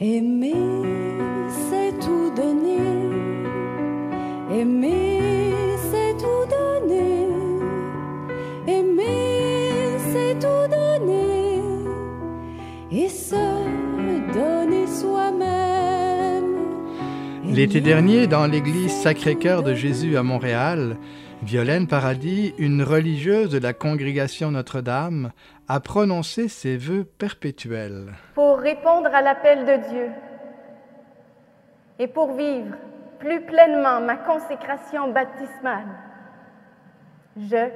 Aimer, c'est tout donner. Aimer, c'est tout donner. Aimer, c'est tout donner. Et se donner soi-même. L'été dernier, dans l'église Sacré-Cœur de Jésus à Montréal, Violaine Paradis, une religieuse de la congrégation Notre-Dame, a prononcé ses vœux perpétuels. Pour répondre à l'appel de Dieu et pour vivre plus pleinement ma consécration baptismale, je,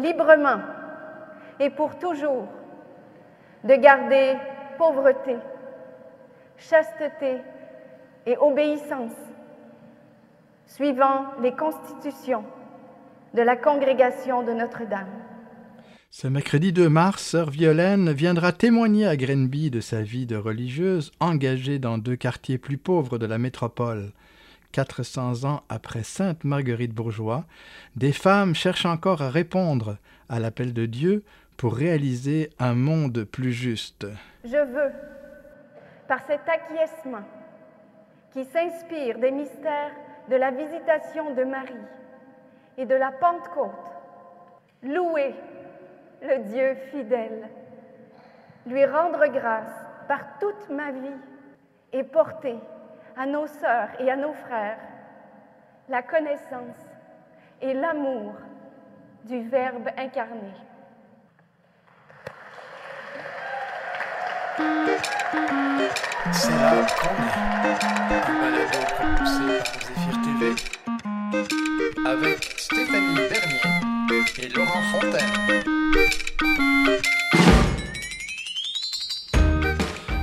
librement et pour toujours, de garder pauvreté, chasteté et obéissance, suivant les constitutions de la congrégation de Notre-Dame. Ce mercredi 2 mars, sœur Violaine viendra témoigner à Grenby de sa vie de religieuse engagée dans deux quartiers plus pauvres de la métropole. 400 ans après Sainte Marguerite Bourgeois, des femmes cherchent encore à répondre à l'appel de Dieu pour réaliser un monde plus juste. Je veux, par cet acquiescement qui s'inspire des mystères de la visitation de Marie et de la Pentecôte, louer le Dieu fidèle, lui rendre grâce par toute ma vie et porter à nos sœurs et à nos frères la connaissance et l'amour du Verbe incarné. Avec Stéphanie Bernier et Laurent Fontaine.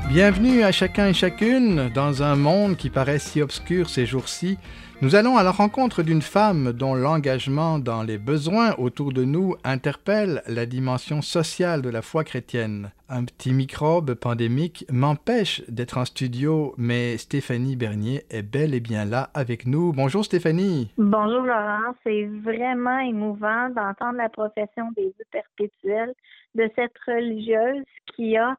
Bienvenue à chacun et chacune dans un monde qui paraît si obscur ces jours-ci. Nous allons à la rencontre d'une femme dont l'engagement dans les besoins autour de nous interpelle la dimension sociale de la foi chrétienne. Un petit microbe pandémique m'empêche d'être en studio, mais Stéphanie Bernier est bel et bien là avec nous. Bonjour Stéphanie. Bonjour Laurent, c'est vraiment émouvant d'entendre la profession des vœux perpétuels de cette religieuse qui a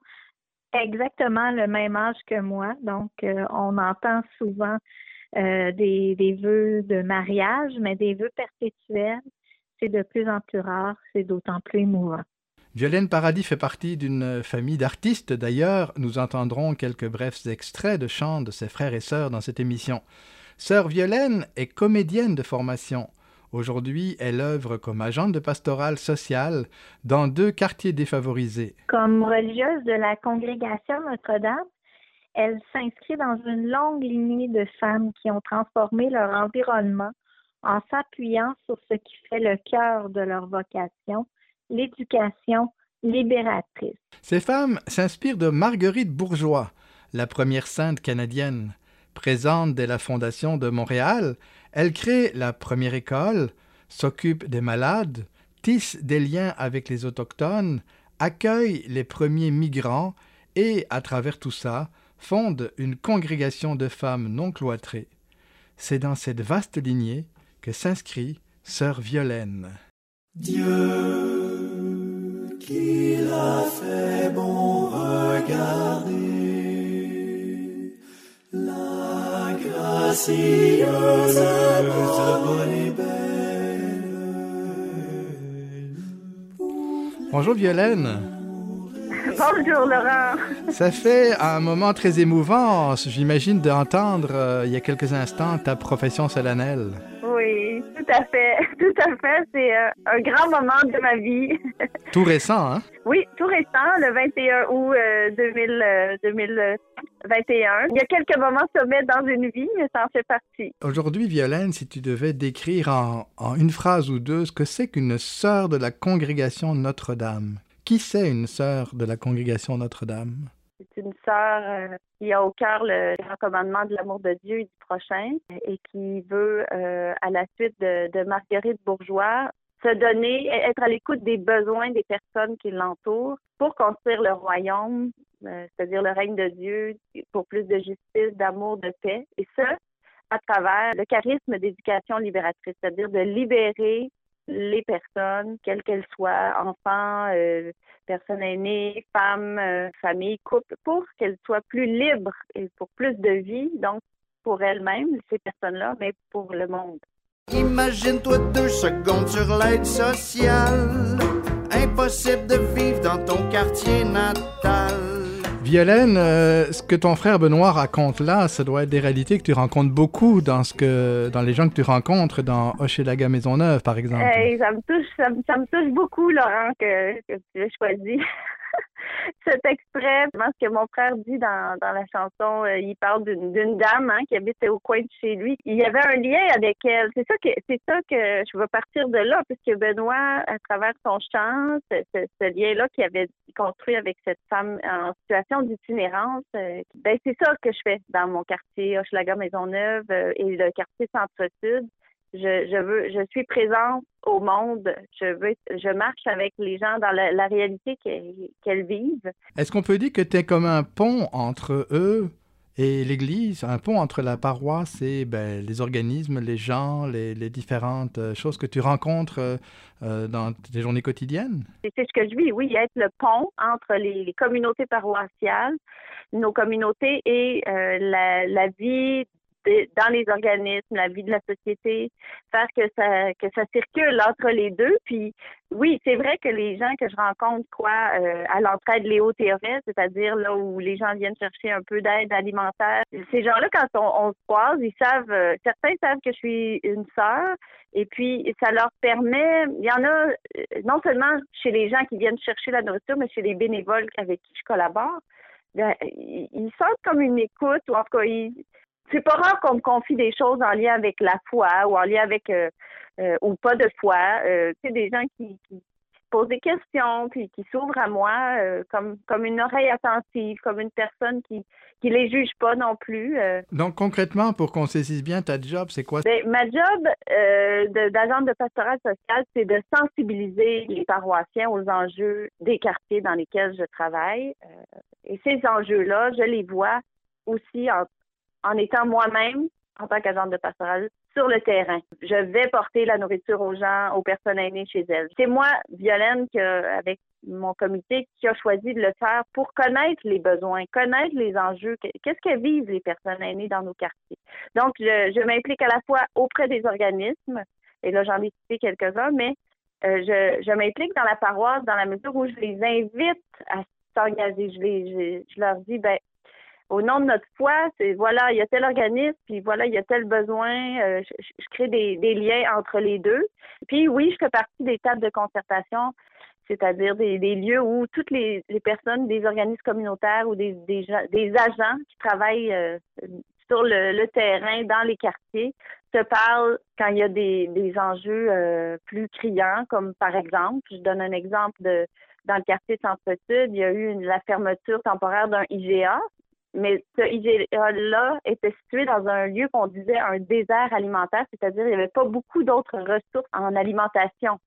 exactement le même âge que moi. Donc, euh, on entend souvent euh, des, des vœux de mariage, mais des vœux perpétuels, c'est de plus en plus rare, c'est d'autant plus émouvant. Violaine Paradis fait partie d'une famille d'artistes. D'ailleurs, nous entendrons quelques brefs extraits de chants de ses frères et sœurs dans cette émission. Sœur Violaine est comédienne de formation. Aujourd'hui, elle œuvre comme agente de pastorale sociale dans deux quartiers défavorisés. Comme religieuse de la congrégation Notre-Dame, elle s'inscrit dans une longue lignée de femmes qui ont transformé leur environnement en s'appuyant sur ce qui fait le cœur de leur vocation, l'éducation libératrice. Ces femmes s'inspirent de Marguerite Bourgeois, la première sainte canadienne. Présente dès la fondation de Montréal, elle crée la première école, s'occupe des malades, tisse des liens avec les autochtones, accueille les premiers migrants et, à travers tout ça, fonde une congrégation de femmes non cloîtrées. C'est dans cette vaste lignée que s'inscrit Sœur Violaine. Dieu qui l'a fait bon regarder Bonjour Violaine. Bonjour Laurent. Ça fait un moment très émouvant, j'imagine, d'entendre euh, il y a quelques instants ta profession solennelle. Oui, tout à fait, tout à fait. C'est euh, un grand moment de ma vie. tout récent, hein? Oui, tout récent, le 21 août euh, 2000 il y a quelques moments sommets dans une vie, mais ça en fait partie. Aujourd'hui, Violaine, si tu devais décrire en, une phrase ou deux ce que c'est qu'une sœur de la congrégation Notre-Dame, qui c'est une sœur de la congrégation Notre-Dame? C'est une sœur euh, qui a au cœur le grand commandement de l'amour de Dieu et du prochain et qui veut, euh, à la suite de, de Marguerite Bourgeois, se donner, être à l'écoute des besoins des personnes qui l'entourent pour construire le royaume c'est-à-dire le règne de Dieu, pour plus de justice, d'amour, de paix, et ce, à travers le charisme d'éducation libératrice, c'est-à-dire de libérer les personnes, quelles qu'elles soient, enfants, euh, personnes aînées, femmes, euh, familles, couples, pour qu'elles soient plus libres et pour plus de vie, donc pour elles-mêmes, ces personnes-là, mais pour le monde. Imagine-toi deux secondes sur l'aide sociale. Impossible de vivre dans ton quartier natal. Violaine, euh, ce que ton frère Benoît raconte là, ça doit être des réalités que tu rencontres beaucoup dans ce que, dans les gens que tu rencontres dans Hochelaga Maisonneuve, par exemple. Hey, ça me touche, ça me, ça me touche beaucoup, Laurent, que, que tu as choisi. cet extrait, ce que mon frère dit dans, dans la chanson, euh, il parle d'une dame hein, qui habite au coin de chez lui. Il y avait un lien avec elle. C'est ça que c'est ça que je veux partir de là, puisque Benoît, à travers son chant, ce, ce, ce lien-là qu'il avait construit avec cette femme en situation d'itinérance, euh, ben c'est ça que je fais dans mon quartier Hochelaga Maisonneuve euh, et le quartier Centre-Sud je, je veux, je suis présente au monde. Je veux, je marche avec les gens dans la, la réalité qu'elles vivent. Est-ce qu'on peut dire que tu es comme un pont entre eux et l'Église, un pont entre la paroisse et ben, les organismes, les gens, les, les, différentes euh, choses que tu rencontres euh, euh, dans tes journées quotidiennes? C'est ce que je vis, oui, être le pont entre les, les communautés paroissiales, nos communautés et euh, la, la vie dans les organismes, la vie de la société, faire que ça que ça circule entre les deux. Puis oui, c'est vrai que les gens que je rencontre croient euh, à l'entraide Léo Théoret, c'est-à-dire là où les gens viennent chercher un peu d'aide alimentaire. Ces gens-là, quand on, se croise, ils savent, euh, certains savent que je suis une sœur, et puis ça leur permet, il y en a euh, non seulement chez les gens qui viennent chercher la nourriture, mais chez les bénévoles avec qui je collabore. Bien, ils sentent comme une écoute, ou en tout cas, ils, c'est pas rare qu'on me confie des choses en lien avec la foi ou en lien avec euh, euh, ou pas de foi. Euh, tu sais, des gens qui, qui posent des questions puis qui s'ouvrent à moi euh, comme comme une oreille attentive, comme une personne qui qui les juge pas non plus. euh. Donc concrètement, pour qu'on saisisse bien ta job, c'est quoi? Ben, ma job euh, de- de, pastoral social, c'est de sensibiliser les paroissiens aux enjeux des quartiers dans lesquels je travaille. Et ces enjeux-là, je les vois aussi en en étant moi-même, en tant qu'agente de pastoral, sur le terrain. Je vais porter la nourriture aux gens, aux personnes aînées chez elles. C'est moi, Violaine, avec mon comité, qui a choisi de le faire pour connaître les besoins, connaître les enjeux, qu'est-ce que vivent les personnes aînées dans nos quartiers. Donc, je, m'implique à la fois auprès des organismes, et là, j'en ai cité quelques-uns, mais euh, je, m'implique dans la paroisse dans la mesure où je les invite à s'engager. Je, les, je leur dis, ben au nom de notre foi, c'est voilà, il y a tel organisme, puis voilà, il y a tel besoin. Euh, je, je, crée des, des, liens entre les deux. Puis oui, je fais partie des tables de concertation, c'est-à-dire des, des, lieux où toutes les, les, personnes, des organismes communautaires ou des, des, des agents qui travaillent euh, sur le, le, terrain, dans les quartiers, se parlent quand il y a des, des enjeux euh, plus criants, comme par exemple, je donne un exemple de dans le quartier Centre-Sud, il y a eu une, la fermeture temporaire d'un IGA, mais ce IGA-là était situé dans un lieu qu'on disait un désert alimentaire, c'est-à-dire il n'y avait pas beaucoup d'autres ressources en alimentation.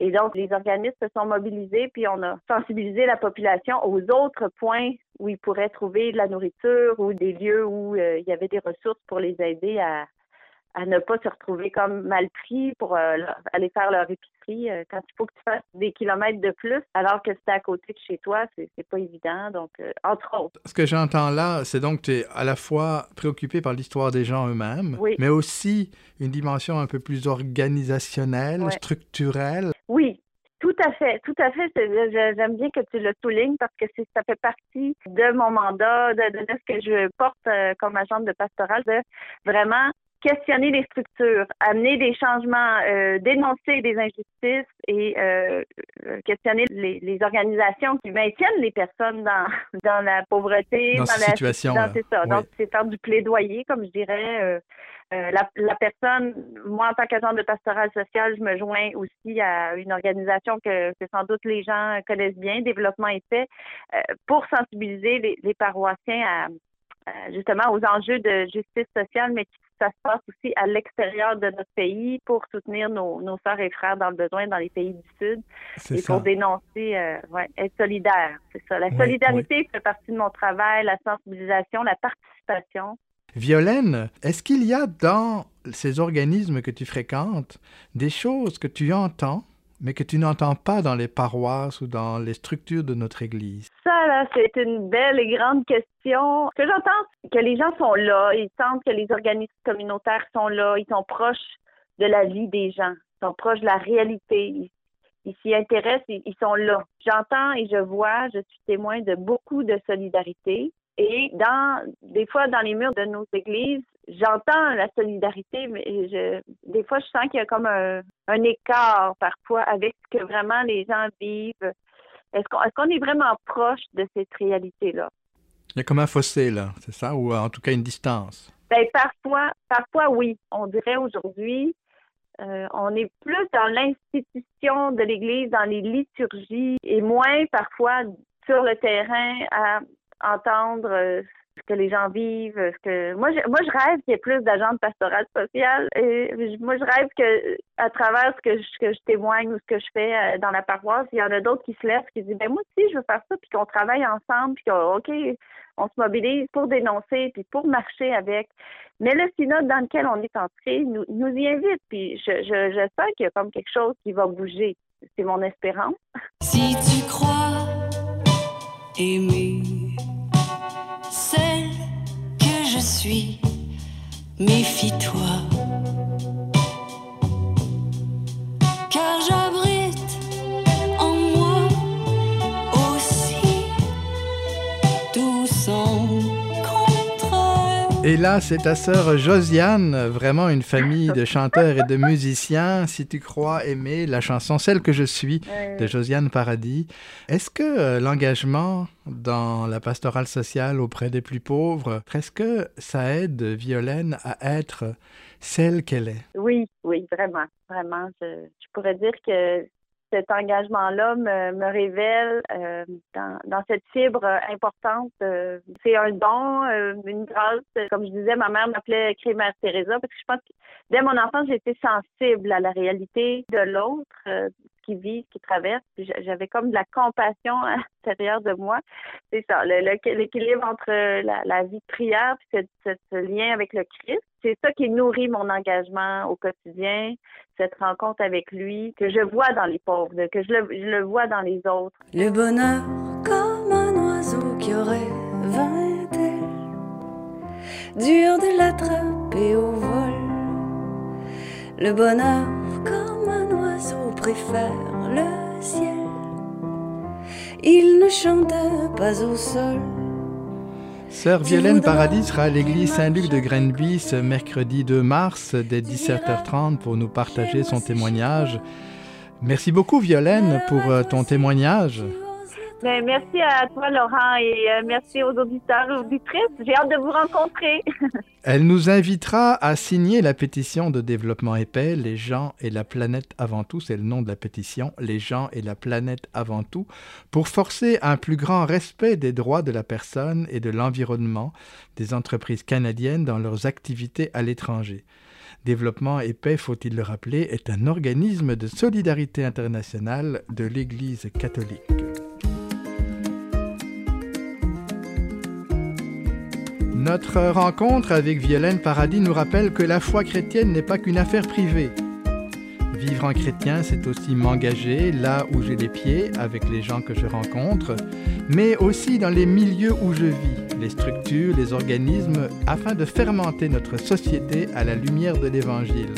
Et donc, les organismes se sont mobilisés, puis on a sensibilisé la population aux autres points où ils pourraient trouver de la nourriture ou des lieux où euh, il y avait des ressources pour les aider à, à ne pas se retrouver comme mal pris pour euh, aller faire leur épicerie euh, quand il faut que tu fasses des kilomètres de plus alors que c'est à côté de chez toi, c'est pas évident. Donc, euh, entre autres. Ce que j'entends là, c'est donc que tu es à la fois préoccupé par l'histoire des gens eux-mêmes, oui. mais aussi une dimension un peu plus organisationnelle, ouais. structurelle. Oui, tout à fait, tout à fait. J'aime bien que tu le soulignes parce que ça fait partie de mon mandat, de, de, de ce que je porte comme agente de pastoral, de vraiment questionner les structures, amener des changements, euh, dénoncer des injustices et euh, questionner les, les, organisations qui maintiennent les personnes dans, dans la pauvreté, dans, dans la situation. Dans, c'est ça. Oui. Donc, c'est faire du plaidoyer, comme je dirais. Euh, la, la, personne, moi, en tant qu'agent de pastoral social, je me joins aussi à une organisation que, que sans doute les gens connaissent bien, Développement et Paix, pour sensibiliser les, les paroissiens à, justement aux enjeux de justice sociale, mais ça se passe aussi à l'extérieur de notre pays pour soutenir nos, nos sœurs et frères dans le besoin dans les pays du Sud et ça. pour dénoncer, euh, ouais, être solidaire. C'est ça. La oui, solidarité oui. fait partie de mon travail, la sensibilisation, la participation. Violaine, est-ce qu'il y a dans ces organismes que tu fréquentes des choses que tu entends mais que tu n'entends pas dans les paroisses ou dans les structures de notre Église? Ça, là, c'est une belle et grande question. Ce que j'entends, que les gens sont là, ils sentent que les organismes communautaires sont là, ils sont proches de la vie des gens, ils sont proches de la réalité, ils s'y intéressent, ils sont là. J'entends et je vois, je suis témoin de beaucoup de solidarité. Et dans, des fois, dans les murs de nos églises, j'entends la solidarité, mais je, des fois, je sens qu'il y a comme un, écart parfois avec ce que vraiment les gens vivent. Est-ce qu'on est, est vraiment proche de cette réalité-là? Il y a comme un fossé, là, c'est ça? Ou en tout cas une distance? Ben, parfois, parfois, oui. On dirait aujourd'hui, euh, on est plus dans l'institution de l'Église, dans les liturgies, et moins parfois sur le terrain à entendre euh, ce que les gens vivent. Que moi, je, moi, je rêve qu'il y ait plus d'agents de pastoral social. Et moi, je rêve que à travers ce que je, que je témoigne ou ce que je fais euh, dans la paroisse, il y en a d'autres qui se lèvent, qui disent ben moi aussi, je veux faire ça, puis qu'on travaille ensemble, puis qu'on on se mobilise pour dénoncer, puis pour marcher avec. Mais le synode dans lequel on est entré nous, nous y invite, puis je, je, je sens qu'il y a comme quelque chose qui va bouger. C'est mon espérance. Si tu crois aimer suis, méfie-toi. Car j'abrite Et là, c'est ta sœur Josiane, vraiment une famille de chanteurs et de musiciens. Si tu crois aimer la chanson Celle que je suis de Josiane Paradis, est-ce que euh, l'engagement dans la pastorale sociale auprès des plus pauvres, est-ce que ça aide Violaine à être celle qu'elle est? Oui, oui, vraiment, vraiment. Je, je pourrais dire que cet engagement-là me, me révèle euh, dans, dans, cette fibre importante. Euh, c'est un don, euh, une grâce. Comme je disais, ma mère m'appelait Crémère Teresa parce que je pense que dès mon enfance, j'étais sensible à la réalité de l'autre, qui vit, qui traverse. J'avais comme de la compassion à l'intérieur de moi. C'est ça, l'équilibre entre la, la, vie de prière et ce, ce, lien avec le Christ. C'est ça qui nourrit mon engagement au quotidien, cette rencontre avec lui, que je vois dans les pauvres, que je le, vois dans les autres. Le bonheur comme un oiseau qui aurait vingt ailes, dur de l'attraper au vol. Le bonheur préfère le ciel. Il ne chante pas au sol. Sœur Violaine Paradis sera à l'église Saint-Luc de Grenby ce mercredi 2 mars dès 17h30 pour nous partager son témoignage. Merci beaucoup Violaine pour euh, ton témoignage. Ben, merci à toi, Laurent, et euh, merci aux auditeurs et auditrices. J'ai hâte de vous rencontrer. Elle nous invitera à signer la pétition de développement épais, Les gens et la planète avant tout, c'est le nom de la pétition, Les gens et la planète avant tout, pour forcer un plus grand respect des droits de la personne et de l'environnement des entreprises canadiennes dans leurs activités à l'étranger. Développement et faut-il le rappeler, est un organisme de solidarité internationale de l'Église catholique. Notre rencontre avec Violaine Paradis nous rappelle que la foi chrétienne n'est pas qu'une affaire privée. Vivre en chrétien, c'est aussi m'engager là où j'ai les pieds, avec les gens que je rencontre, mais aussi dans les milieux où je vis, les structures, les organismes, afin de fermenter notre société à la lumière de l'Évangile.